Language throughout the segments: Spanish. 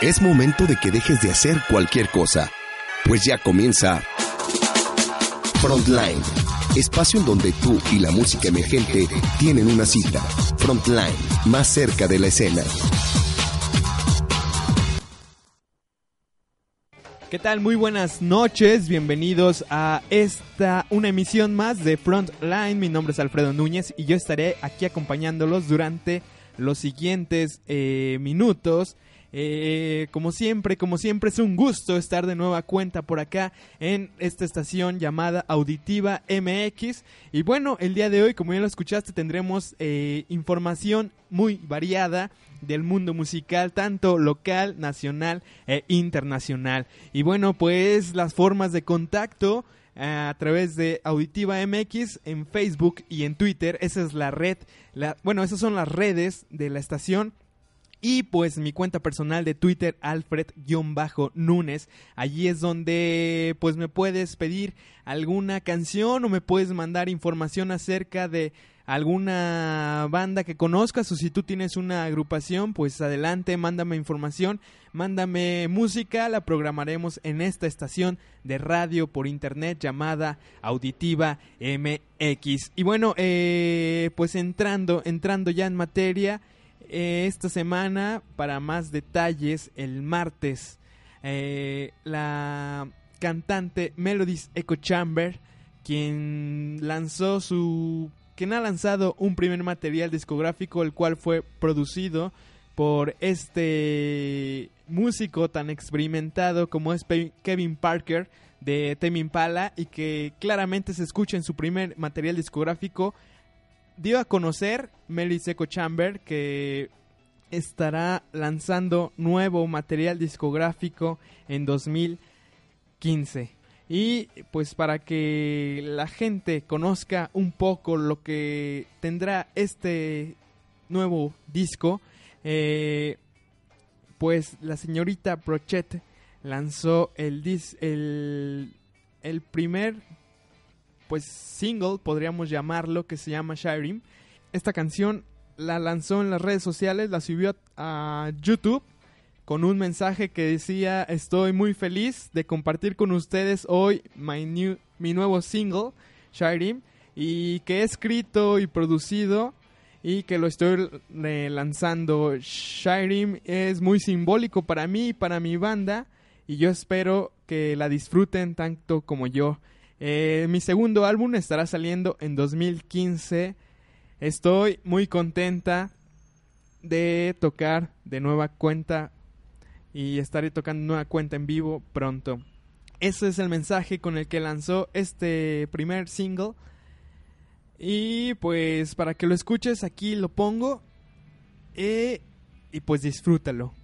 Es momento de que dejes de hacer cualquier cosa, pues ya comienza Frontline, espacio en donde tú y la música emergente tienen una cita. Frontline, más cerca de la escena. ¿Qué tal? Muy buenas noches, bienvenidos a esta, una emisión más de Frontline. Mi nombre es Alfredo Núñez y yo estaré aquí acompañándolos durante los siguientes eh, minutos. Eh, como siempre, como siempre, es un gusto estar de nueva cuenta por acá en esta estación llamada Auditiva MX. Y bueno, el día de hoy, como ya lo escuchaste, tendremos eh, información muy variada del mundo musical, tanto local, nacional e internacional. Y bueno, pues las formas de contacto eh, a través de Auditiva MX en Facebook y en Twitter. Esa es la red, la, bueno, esas son las redes de la estación. Y pues mi cuenta personal de Twitter, Alfred-Núñez. Allí es donde pues me puedes pedir alguna canción o me puedes mandar información acerca de alguna banda que conozcas o si tú tienes una agrupación, pues adelante, mándame información, mándame música, la programaremos en esta estación de radio por internet llamada Auditiva MX. Y bueno, eh, pues entrando, entrando ya en materia, eh, esta semana, para más detalles, el martes, eh, la cantante Melodies Echo Chamber, quien lanzó su quien ha lanzado un primer material discográfico, el cual fue producido por este músico tan experimentado como es Kevin Parker de Tame Impala y que claramente se escucha en su primer material discográfico dio a conocer Mary Seco Chamber que estará lanzando nuevo material discográfico en 2015. Y pues para que la gente conozca un poco lo que tendrá este nuevo disco, eh, pues la señorita Brochet lanzó el, dis el, el primer pues single, podríamos llamarlo, que se llama Shirim. Esta canción la lanzó en las redes sociales, la subió a YouTube con un mensaje que decía estoy muy feliz de compartir con ustedes hoy my new, mi nuevo single, Shirim, y que he escrito y producido y que lo estoy lanzando. Shirim es muy simbólico para mí y para mi banda y yo espero que la disfruten tanto como yo. Eh, mi segundo álbum estará saliendo en 2015. Estoy muy contenta de tocar de nueva cuenta y estaré tocando nueva cuenta en vivo pronto. Ese es el mensaje con el que lanzó este primer single. Y pues para que lo escuches aquí lo pongo. Eh, y pues disfrútalo.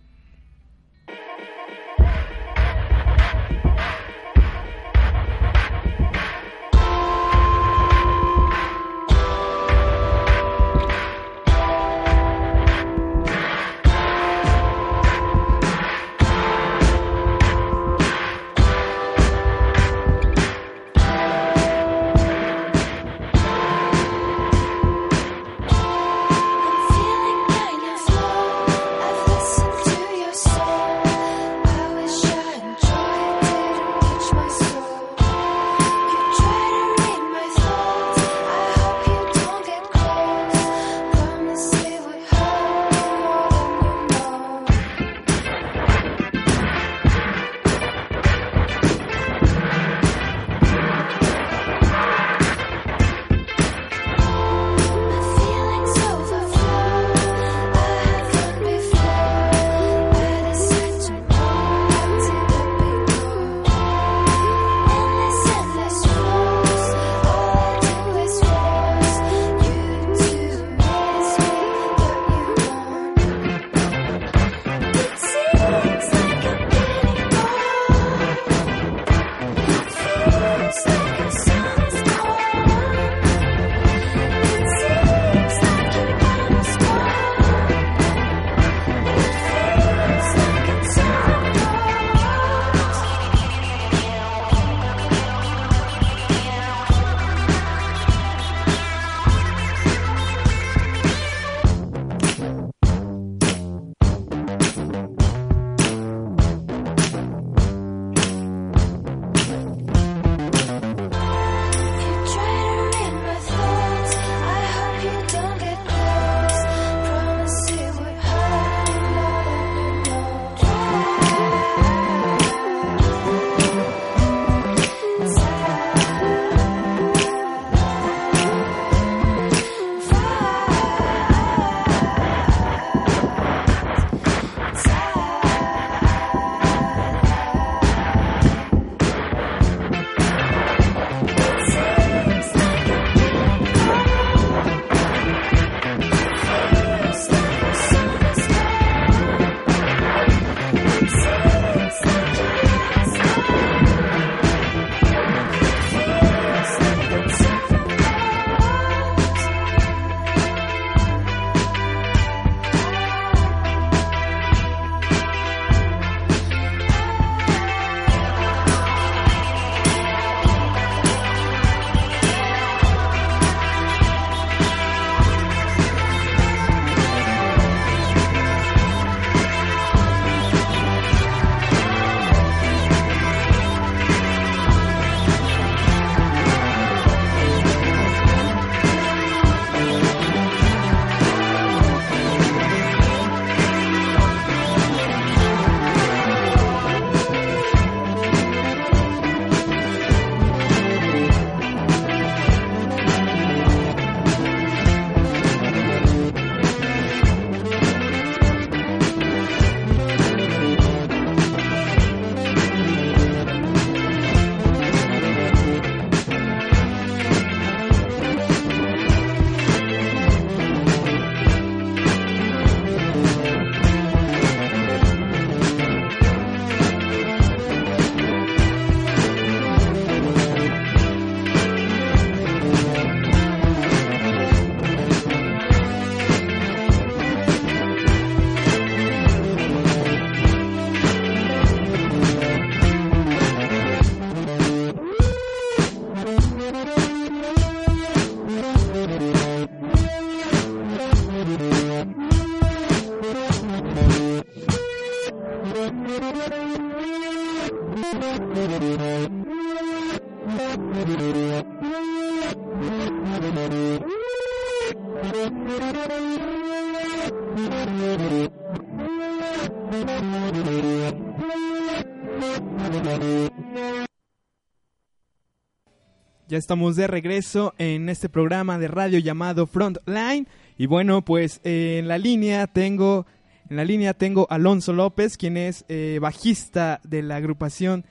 Ya estamos de regreso en este programa de radio llamado Frontline y bueno, pues eh, en la línea tengo en la línea tengo Alonso López, quien es eh, bajista de la agrupación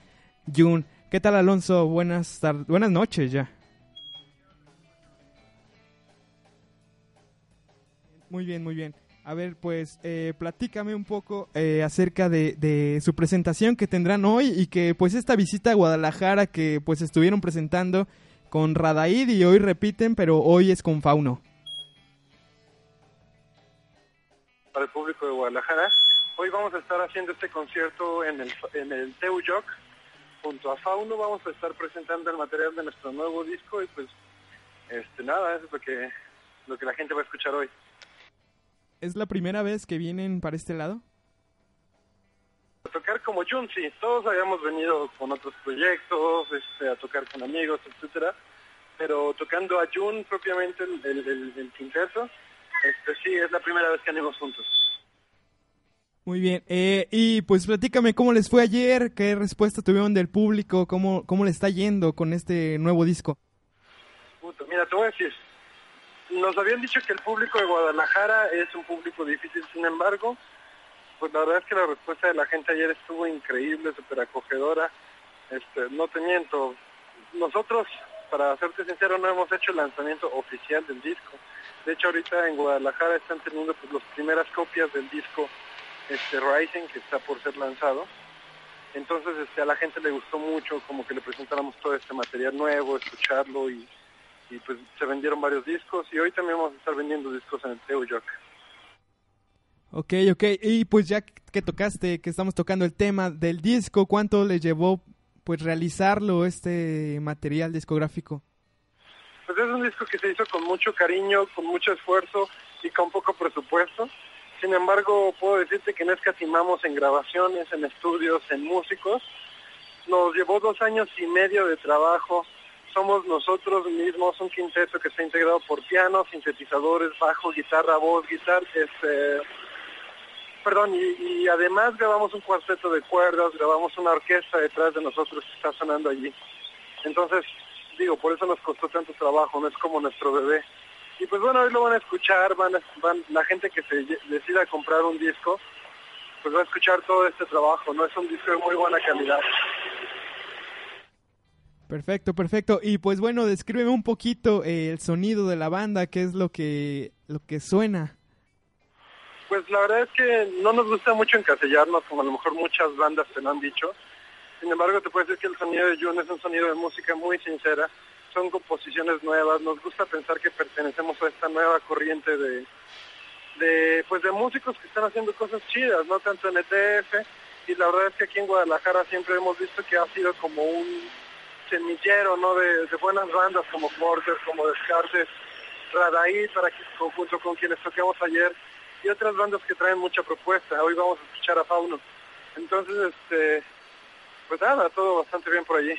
Jun. ¿Qué tal Alonso? Buenas tardes, buenas noches ya. Muy bien, muy bien. A ver, pues eh, platícame un poco eh, acerca de, de, su presentación que tendrán hoy y que pues esta visita a Guadalajara que pues estuvieron presentando con Radaid y hoy repiten, pero hoy es con Fauno. Para el público de Guadalajara, hoy vamos a estar haciendo este concierto en el, en el Teuyoc. Junto a Fauno vamos a estar presentando el material de nuestro nuevo disco y pues este nada, eso es lo que, lo que la gente va a escuchar hoy. ¿Es la primera vez que vienen para este lado? A tocar como Jun, sí. Todos habíamos venido con otros proyectos, este, a tocar con amigos, etcétera. Pero tocando a Jun propiamente, el, el, el, el quinteto, este, sí, es la primera vez que andamos juntos. Muy bien. Eh, y pues platícame cómo les fue ayer, qué respuesta tuvieron del público, cómo, cómo le está yendo con este nuevo disco. Mira, te voy a decir, nos habían dicho que el público de Guadalajara es un público difícil, sin embargo, pues la verdad es que la respuesta de la gente ayer estuvo increíble, súper acogedora. Este, no te miento, nosotros, para serte sincero, no hemos hecho el lanzamiento oficial del disco. De hecho, ahorita en Guadalajara están teniendo pues, las primeras copias del disco este, Rising, que está por ser lanzado. Entonces este, a la gente le gustó mucho como que le presentáramos todo este material nuevo, escucharlo y, y pues se vendieron varios discos y hoy también vamos a estar vendiendo discos en el Teo York. Ok, ok. Y pues ya que tocaste, que estamos tocando el tema del disco, ¿cuánto le llevó pues realizarlo este material discográfico? Pues es un disco que se hizo con mucho cariño, con mucho esfuerzo y con poco presupuesto. Sin embargo, puedo decirte que no escatimamos en grabaciones, en estudios, en músicos. Nos llevó dos años y medio de trabajo. Somos nosotros mismos un quinteto que está integrado por piano, sintetizadores, bajo, guitarra, voz, guitarra, este, perdón, y, y, además grabamos un cuarteto de cuerdas, grabamos una orquesta detrás de nosotros que está sonando allí. Entonces, digo, por eso nos costó tanto trabajo, no es como nuestro bebé. Y pues bueno, hoy lo van a escuchar, van, van la gente que se decida comprar un disco, pues va a escuchar todo este trabajo, ¿no? Es un disco de muy buena calidad. Perfecto, perfecto. Y pues bueno, descríbeme un poquito eh, el sonido de la banda, qué es lo que, lo que suena. Pues la verdad es que no nos gusta mucho encasellarnos, como a lo mejor muchas bandas te lo han dicho. Sin embargo, te puedo decir que el sonido de June es un sonido de música muy sincera. Son composiciones nuevas. Nos gusta pensar que pertenecemos a esta nueva corriente de, de, pues de músicos que están haciendo cosas chidas, no tanto en ETF. Y la verdad es que aquí en Guadalajara siempre hemos visto que ha sido como un semillero, ¿no? De, buenas bandas como Porter, como Descartes, Radaí, para que, junto con quienes tocamos ayer y otras bandas que traen mucha propuesta. Hoy vamos a escuchar a Fauno. Entonces, este, pues nada, todo bastante bien por allí.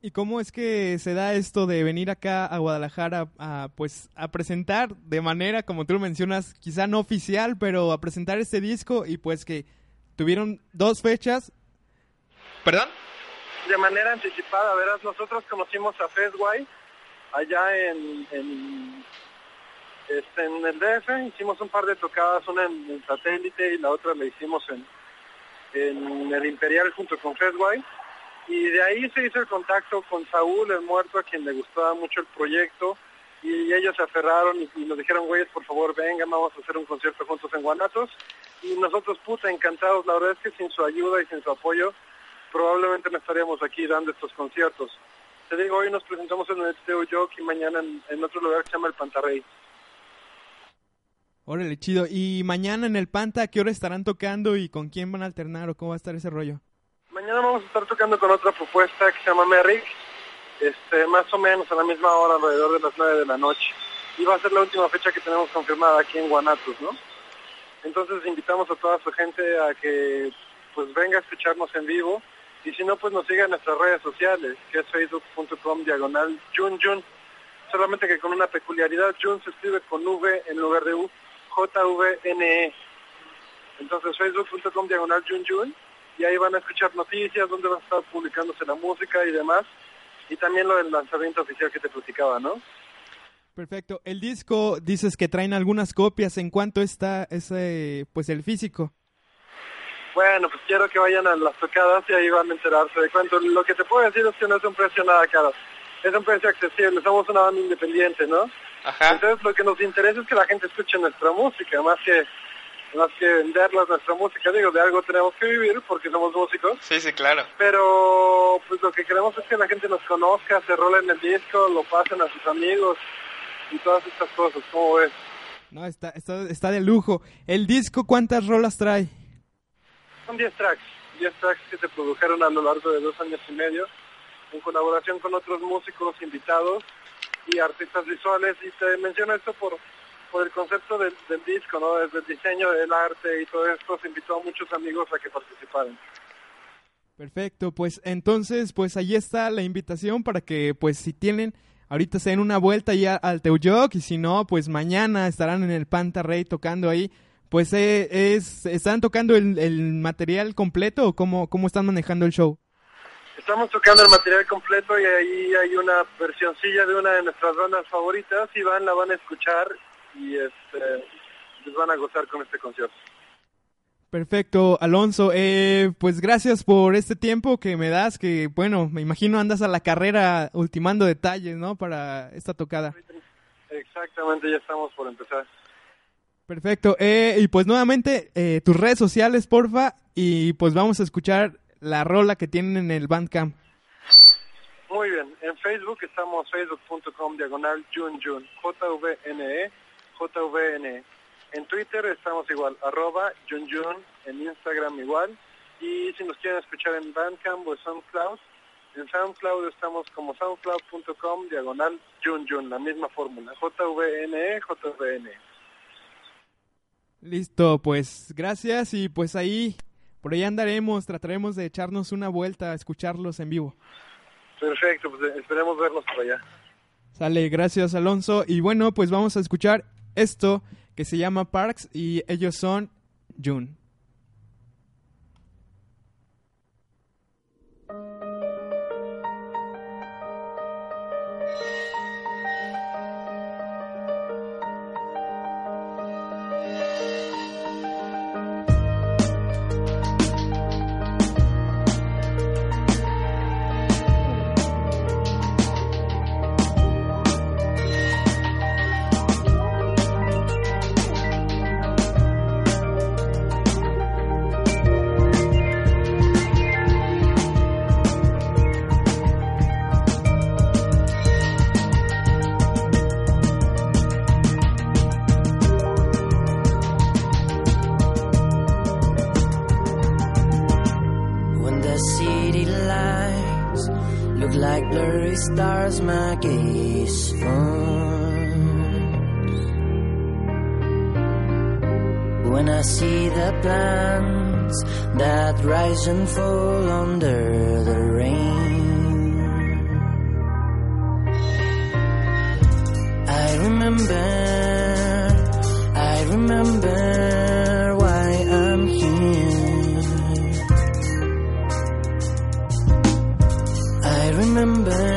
¿Y cómo es que se da esto de venir acá a Guadalajara a, pues a presentar de manera, como tú lo mencionas, quizá no oficial, pero a presentar este disco y pues que tuvieron dos fechas? ¿Perdón? De manera anticipada, verás, nosotros conocimos a Festway allá en, en este, en el DF hicimos un par de tocadas, una en el satélite y la otra la hicimos en, en el Imperial junto con Fedway. Y de ahí se hizo el contacto con Saúl, el muerto, a quien le gustaba mucho el proyecto. Y ellos se aferraron y, y nos dijeron, güeyes, por favor, vengan, vamos a hacer un concierto juntos en Guanatos. Y nosotros, puta, encantados. La verdad es que sin su ayuda y sin su apoyo, probablemente no estaríamos aquí dando estos conciertos. Te digo, hoy nos presentamos en el Teo Jock y mañana en, en otro lugar que se llama El Pantarrey. Órale, chido. ¿Y mañana en el Panta qué hora estarán tocando y con quién van a alternar o cómo va a estar ese rollo? Mañana vamos a estar tocando con otra propuesta que se llama Merrick, este, más o menos a la misma hora, alrededor de las 9 de la noche. Y va a ser la última fecha que tenemos confirmada aquí en Guanatos, ¿no? Entonces invitamos a toda su gente a que pues venga a escucharnos en vivo Y si no, pues nos sigan en nuestras redes sociales, que es facebook.com diagonal Jun. Solamente que con una peculiaridad, Jun se escribe con V en lugar de U, J-V-N-E. Entonces facebook.com diagonal Jun Jun y ahí van a escuchar noticias, donde va a estar publicándose la música y demás. Y también lo del lanzamiento oficial que te platicaba, ¿no? Perfecto. El disco dices que traen algunas copias. ¿En cuánto está ese, pues el físico? Bueno, pues quiero que vayan a las tocadas y ahí van a enterarse de cuánto. Lo que te puedo decir es que no es un precio nada caro. Es un precio accesible. Somos una banda independiente, ¿no? Ajá. Entonces lo que nos interesa es que la gente escuche nuestra música, más que más que venderlas nuestra música. Digo, de algo tenemos que vivir porque somos músicos. Sí, sí, claro. Pero pues lo que queremos es que la gente nos conozca, se rolen el disco, lo pasen a sus amigos y todas estas cosas. ¿Cómo ves? No, está, está, está de lujo. ¿El disco cuántas rolas trae? Son 10 tracks, 10 tracks que se produjeron a lo largo de dos años y medio en colaboración con otros músicos invitados y artistas visuales. Y te menciono esto por, por el concepto del, del disco, ¿no? Desde el diseño del arte y todo esto, se invitó a muchos amigos a que participaran. Perfecto, pues entonces, pues ahí está la invitación para que, pues si tienen, ahorita se den una vuelta ya al Teuyoc y si no, pues mañana estarán en el Panta Rey tocando ahí. Pues eh, es, ¿están tocando el, el material completo o cómo, cómo están manejando el show? Estamos tocando el material completo y ahí hay una versioncilla de una de nuestras bandas favoritas y van, la van a escuchar y este, les van a gozar con este concierto. Perfecto, Alonso. Eh, pues gracias por este tiempo que me das, que bueno, me imagino andas a la carrera ultimando detalles, ¿no? Para esta tocada. Exactamente, ya estamos por empezar. Perfecto. Eh, y pues nuevamente, eh, tus redes sociales, porfa, y pues vamos a escuchar la rola que tienen en el Bandcamp. Muy bien, en Facebook estamos facebook.com diagonal junjun, J-V-N-E, J-V-N-E. En Twitter estamos igual, arroba junjun, en Instagram igual. Y si nos quieren escuchar en Bandcamp o SoundCloud, en SoundCloud estamos como soundcloud.com diagonal junjun, la misma fórmula, J-V-N-E, J-V-N-E. Listo, pues gracias y pues ahí, por ahí andaremos, trataremos de echarnos una vuelta a escucharlos en vivo. Perfecto, pues esperemos verlos por allá. Sale, gracias Alonso. Y bueno, pues vamos a escuchar esto que se llama Parks y ellos son June. And fall under the rain, I remember, I remember why I'm here. I remember,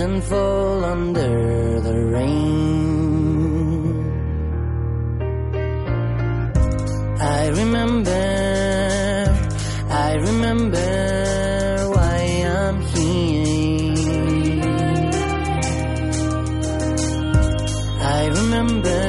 and fall under the rain. I remember, I remember why I'm here. I remember.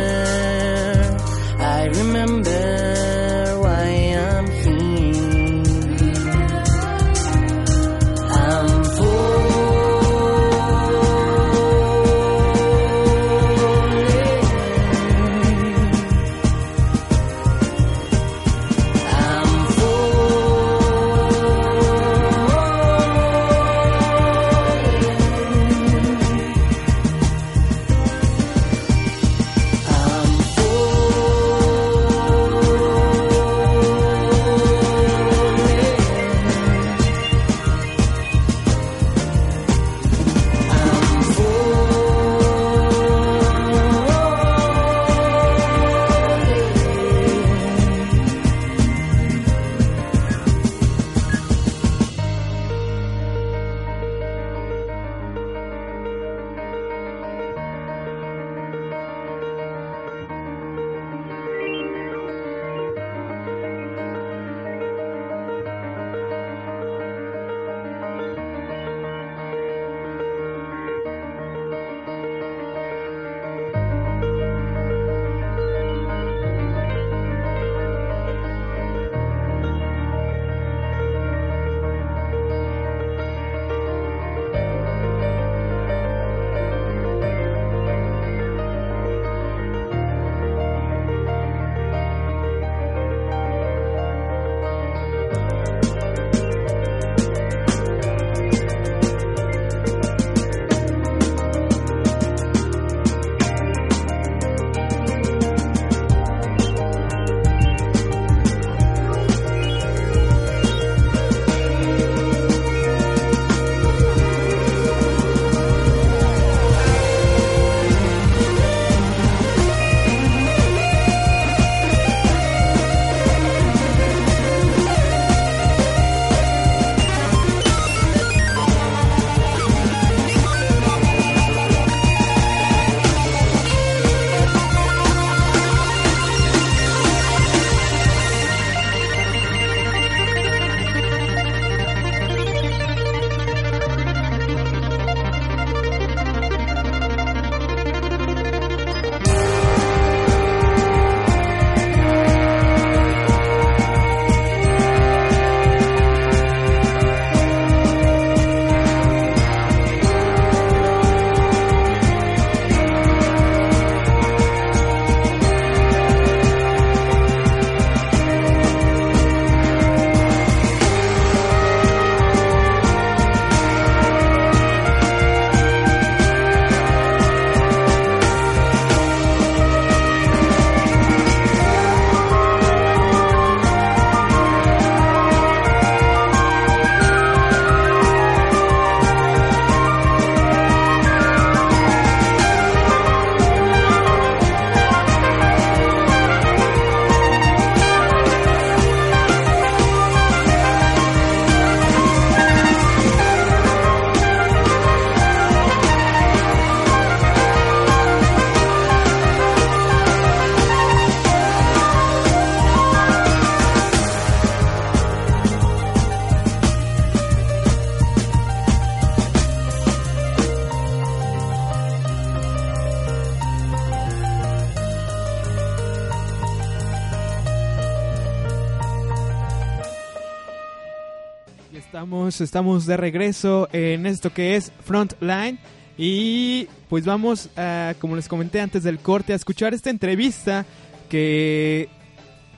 Estamos, estamos de regreso en esto que es Frontline. Y pues vamos, a, como les comenté antes del corte, a escuchar esta entrevista que.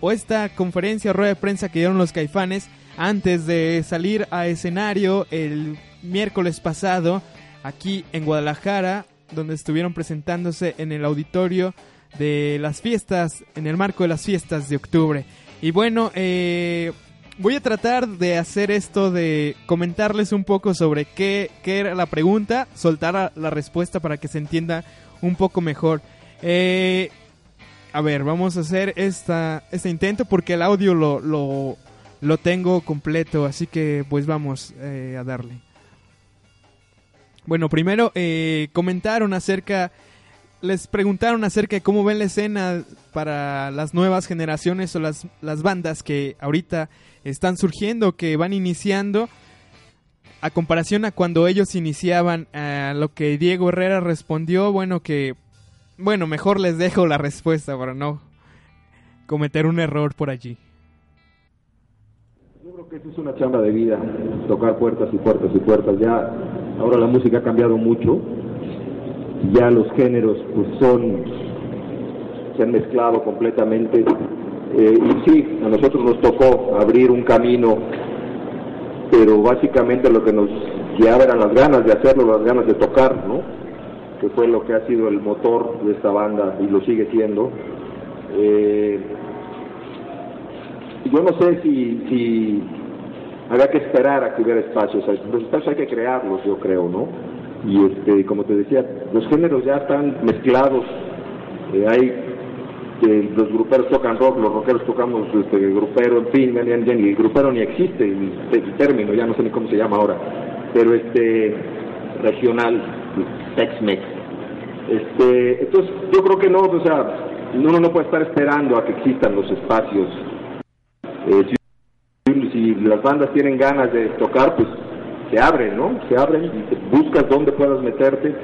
o esta conferencia rueda de prensa que dieron los caifanes antes de salir a escenario el miércoles pasado aquí en Guadalajara, donde estuvieron presentándose en el auditorio de las fiestas, en el marco de las fiestas de octubre. Y bueno, eh, voy a tratar de hacer esto de comentarles un poco sobre qué, qué era la pregunta, soltar la respuesta para que se entienda un poco mejor. Eh, a ver, vamos a hacer esta, este intento porque el audio lo, lo, lo tengo completo, así que pues vamos eh, a darle. Bueno, primero eh, comentaron acerca, les preguntaron acerca de cómo ven la escena para las nuevas generaciones o las, las bandas que ahorita están surgiendo, que van iniciando, a comparación a cuando ellos iniciaban, a lo que Diego Herrera respondió, bueno, que, bueno, mejor les dejo la respuesta para no cometer un error por allí. Yo creo que eso es una chamba de vida, tocar puertas y puertas y puertas. Ya ahora la música ha cambiado mucho, ya los géneros pues son se han mezclado completamente eh, y sí, a nosotros nos tocó abrir un camino, pero básicamente lo que nos guiaba eran las ganas de hacerlo, las ganas de tocar, ¿no? Que fue lo que ha sido el motor de esta banda y lo sigue siendo. Eh, yo no sé si, si había que esperar a que hubiera espacios. Los espacios hay que crearlos, yo creo, ¿no? Y este, como te decía, los géneros ya están mezclados. Eh, hay eh, los gruperos tocan rock, los rockeros tocamos este, grupero, en fin, el grupero ni existe el, el, término, ya no sé ni cómo se llama ahora, pero este regional, Tex-Mex. Este, entonces, yo creo que no, o sea, uno no puede estar esperando a que existan los espacios. Eh, si, las bandas tienen ganas de tocar, pues se abren, ¿no? Se abren buscas dónde puedas meterte.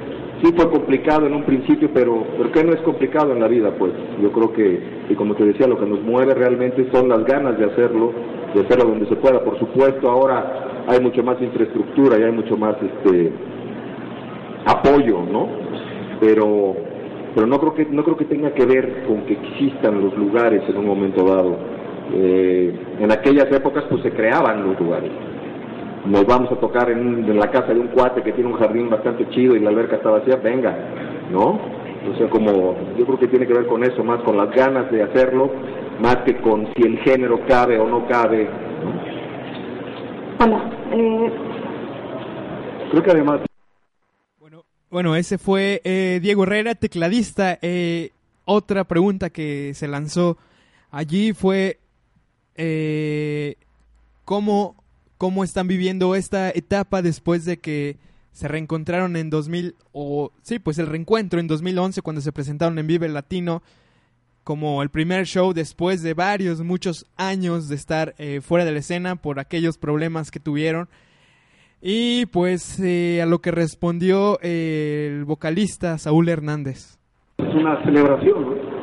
Sí fue complicado en un principio, pero ¿por qué no es complicado en la vida? Pues yo creo que, y como te decía, lo que nos mueve realmente son las ganas de hacerlo, de hacerlo donde se pueda. Por supuesto, ahora hay mucho más infraestructura y hay mucho más este apoyo, ¿no? Pero pero no creo que no creo que tenga que ver con que existan los lugares en un momento dado. Eh, en aquellas épocas pues se creaban los lugares. Nos vamos a tocar en, en, la casa de un cuate que tiene un jardín bastante chido y la alberca está vacía, venga, ¿no? O sea, como yo creo que tiene que ver con eso, más con las ganas de hacerlo, más que con si el género cabe o no cabe. ¿no? Hola. Eh... Creo que además bueno, ese fue eh, Diego Herrera, tecladista. Eh, otra pregunta que se lanzó allí fue eh, ¿cómo, cómo están viviendo esta etapa después de que se reencontraron en 2000 o sí, pues el reencuentro en 2011 cuando se presentaron en Vive Latino como el primer show después de varios muchos años de estar eh, fuera de la escena por aquellos problemas que tuvieron. Y pues eh, a lo que respondió eh, el vocalista Saúl Hernández. Es una celebración, ¿no?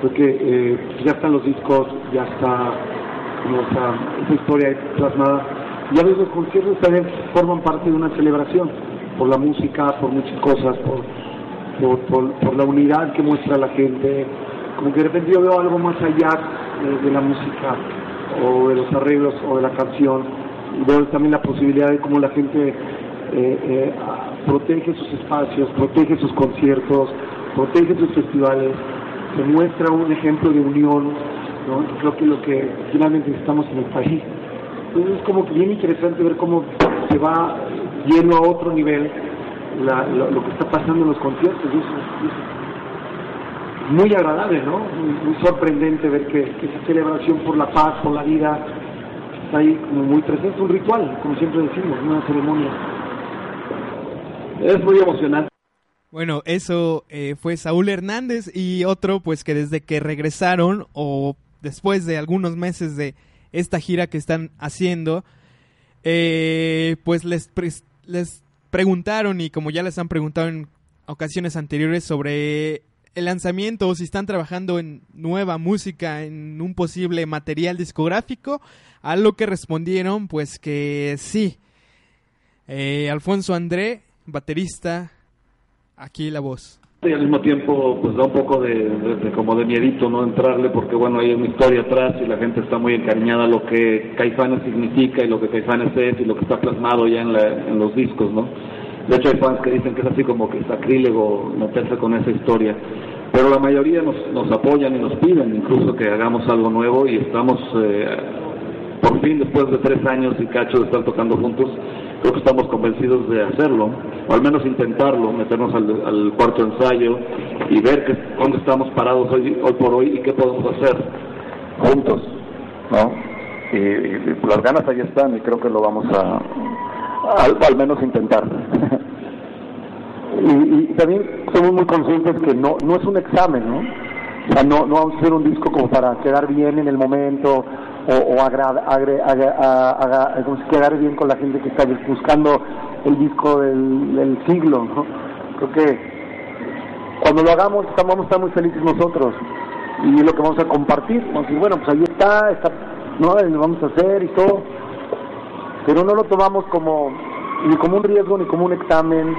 porque eh, ya están los discos, ya está como esa, esa historia plasmada. Y a veces los conciertos también forman parte de una celebración, por la música, por muchas cosas, por, por, por, la unidad que muestra la gente. Como que de repente yo veo algo más allá de la música o de los arreglos o de la canción veo también la posibilidad de cómo la gente eh, eh, protege sus espacios, protege sus conciertos, protege sus festivales, se muestra un ejemplo de unión, ¿no? creo que lo que finalmente necesitamos en el país. Entonces es como que bien interesante ver cómo se va yendo a otro nivel la, lo, lo, que está pasando en los conciertos. Y eso, es muy agradable, ¿no? Muy, muy sorprendente ver que, que esa celebración por la paz, por la vida, está ahí como muy presente, un ritual, como siempre decimos, una ceremonia. Es muy emocionante. Bueno, eso eh, fue Saúl Hernández y otro pues que desde que regresaron o después de algunos meses de esta gira que están haciendo, eh, pues les, les preguntaron y como ya les han preguntado en ocasiones anteriores sobre el lanzamiento o si están trabajando en nueva música, en un posible material discográfico, a lo que respondieron pues que sí. Eh, Alfonso André, baterista, aquí la voz. Y al mismo tiempo pues da un poco de, de, como de miedito no entrarle porque bueno hay una historia atrás y la gente está muy encariñada a lo que Caifanes significa y lo que Caifanes es y lo que está plasmado ya en, la, en los discos, ¿no? De hecho, hay fans que dicen que es así como que sacrílego meterse con esa historia. Pero la mayoría nos, nos apoyan y nos piden incluso que hagamos algo nuevo y estamos, eh, por fin, después de tres años y cacho de estar tocando juntos, creo que estamos convencidos de hacerlo, o al menos intentarlo, meternos al, cuarto ensayo y ver que, dónde estamos parados hoy, hoy por hoy y qué podemos hacer juntos, ¿no? Y, las ganas ahí están y creo que lo vamos a, al, al menos intentar. y, y, también somos muy conscientes que no, no es un examen, ¿no? O sea, no, no vamos a hacer un disco como para quedar bien en el momento o, o agrada, agre, aga, quedar bien con la gente que está buscando el disco del, siglo, ¿no? Creo que cuando lo hagamos vamos a estar muy felices nosotros y es lo que vamos a compartir. Vamos a bueno, pues ahí está, está, ¿no? Lo vamos a hacer y todo. Pero no lo tomamos como ni como un riesgo, ni como un examen,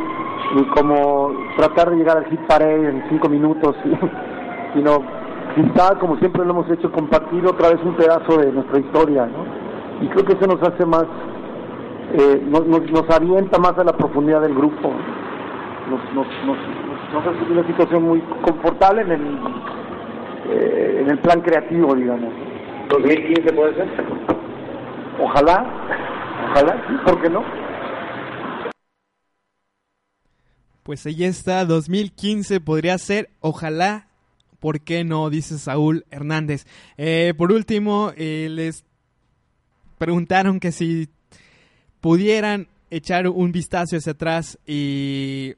ni como tratar de llegar al hit parade en cinco minutos, sino quizá, como siempre lo hemos hecho, compartir otra vez un pedazo de nuestra historia, ¿no? Y creo que eso nos hace más, eh, nos, nos, nos avienta más a la profundidad del grupo. Nos, nos, nos, nos hace una situación muy confortable en el, eh, en el plan creativo, digamos. ¿2015 puede ser? Ojalá, ojalá, sí, ¿por qué no? Pues ahí está, 2015 podría ser, ojalá, ¿por qué no? Dice Saúl Hernández. Eh, por último, eh, les preguntaron que si pudieran echar un vistazo hacia atrás y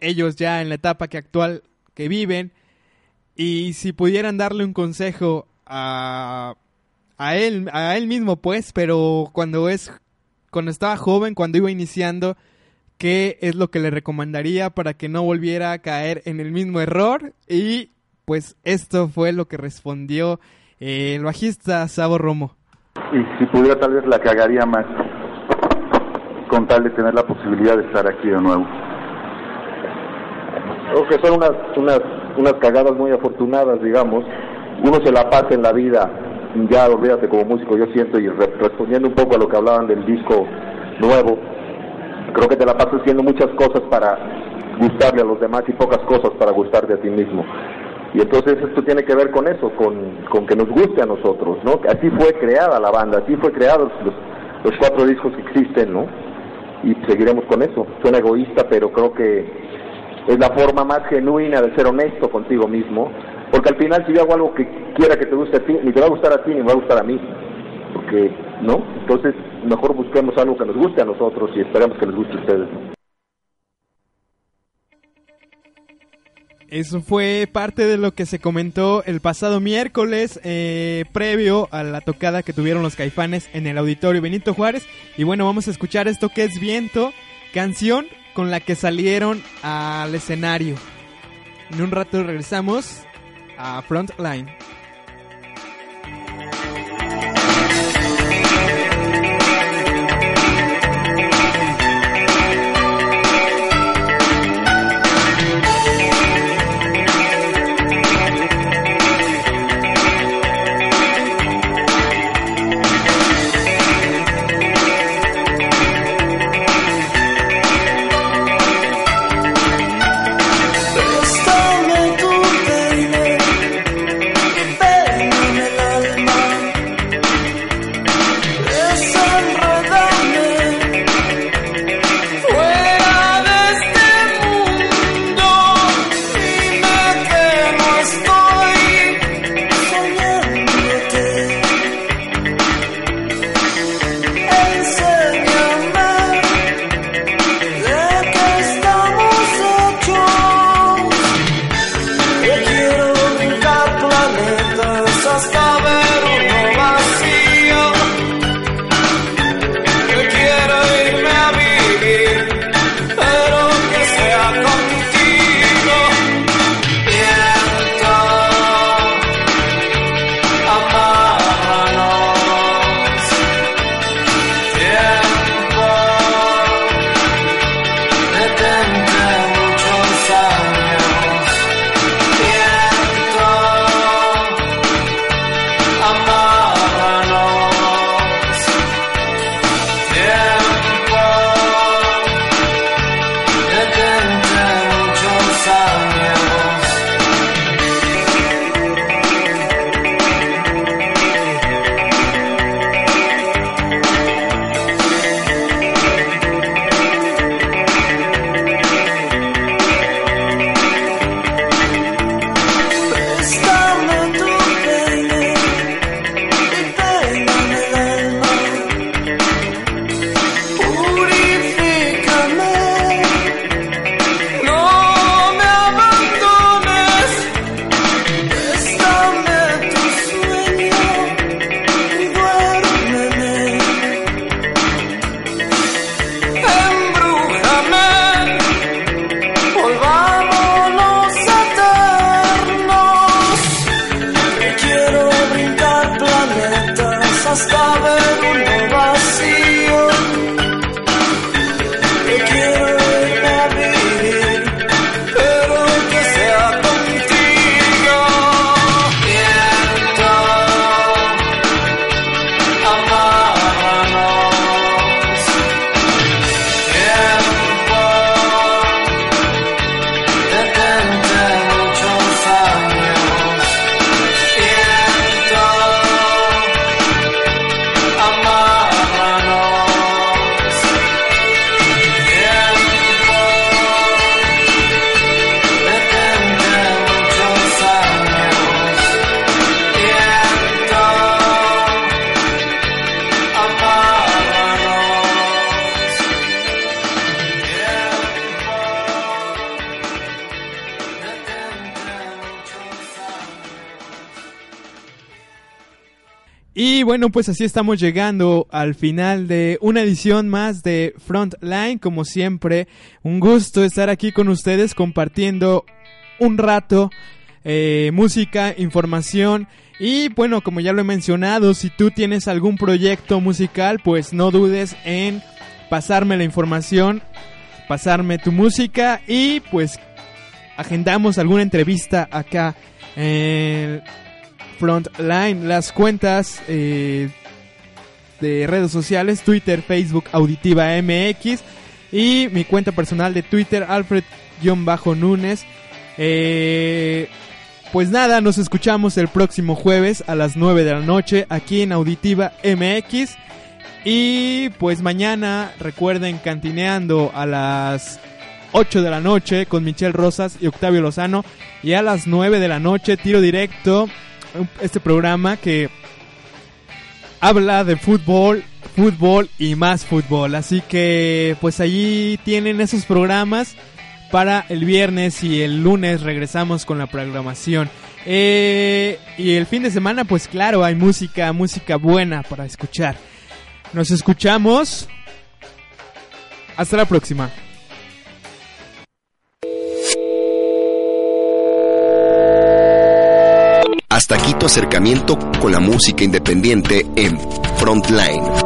ellos ya en la etapa que actual que viven y si pudieran darle un consejo a, a él a él mismo pues pero cuando es cuando estaba joven cuando iba iniciando qué es lo que le recomendaría para que no volviera a caer en el mismo error y pues esto fue lo que respondió eh, el bajista Sabo Romo y si pudiera tal vez la cagaría más con tal de tener la posibilidad de estar aquí de nuevo Creo que son unas, unas, unas cagadas muy afortunadas, digamos. Uno se la pasa en la vida, ya olvídate como músico, yo siento, y re- respondiendo un poco a lo que hablaban del disco nuevo, creo que te la pasas haciendo muchas cosas para gustarle a los demás y pocas cosas para gustarte a ti mismo. Y entonces esto tiene que ver con eso, con, con que nos guste a nosotros, ¿no? Así fue creada la banda, así fue creados los, los cuatro discos que existen, ¿no? Y seguiremos con eso. Suena egoísta, pero creo que es la forma más genuina de ser honesto contigo mismo, porque al final si yo hago algo que quiera que te guste a ti, ni te va a gustar a ti ni me va a gustar a mí, porque, ¿no? Entonces mejor busquemos algo que nos guste a nosotros y esperemos que les guste a ustedes. Eso fue parte de lo que se comentó el pasado miércoles, eh, previo a la tocada que tuvieron los caifanes en el auditorio Benito Juárez. Y bueno, vamos a escuchar esto que es Viento, canción con la que salieron al escenario. En un rato regresamos a Frontline. Y bueno, pues así estamos llegando al final de una edición más de Frontline. Como siempre, un gusto estar aquí con ustedes compartiendo un rato eh, música, información. Y bueno, como ya lo he mencionado, si tú tienes algún proyecto musical, pues no dudes en pasarme la información, pasarme tu música y pues agendamos alguna entrevista acá en Frontline. Las cuentas eh, de redes sociales, Twitter, Facebook, Auditiva MX y mi cuenta personal de Twitter, Alfred-Núñez. Eh, pues nada, nos escuchamos el próximo jueves a las 9 de la noche aquí en Auditiva MX. Y pues mañana recuerden cantineando a las 8 de la noche con Michelle Rosas y Octavio Lozano. Y a las 9 de la noche tiro directo este programa que habla de fútbol, fútbol y más fútbol. Así que pues allí tienen esos programas para el viernes y el lunes regresamos con la programación. Eh, y el fin de semana pues claro hay música, música buena para escuchar. Nos escuchamos. Hasta la próxima. Hasta aquí tu acercamiento con la música independiente en Frontline.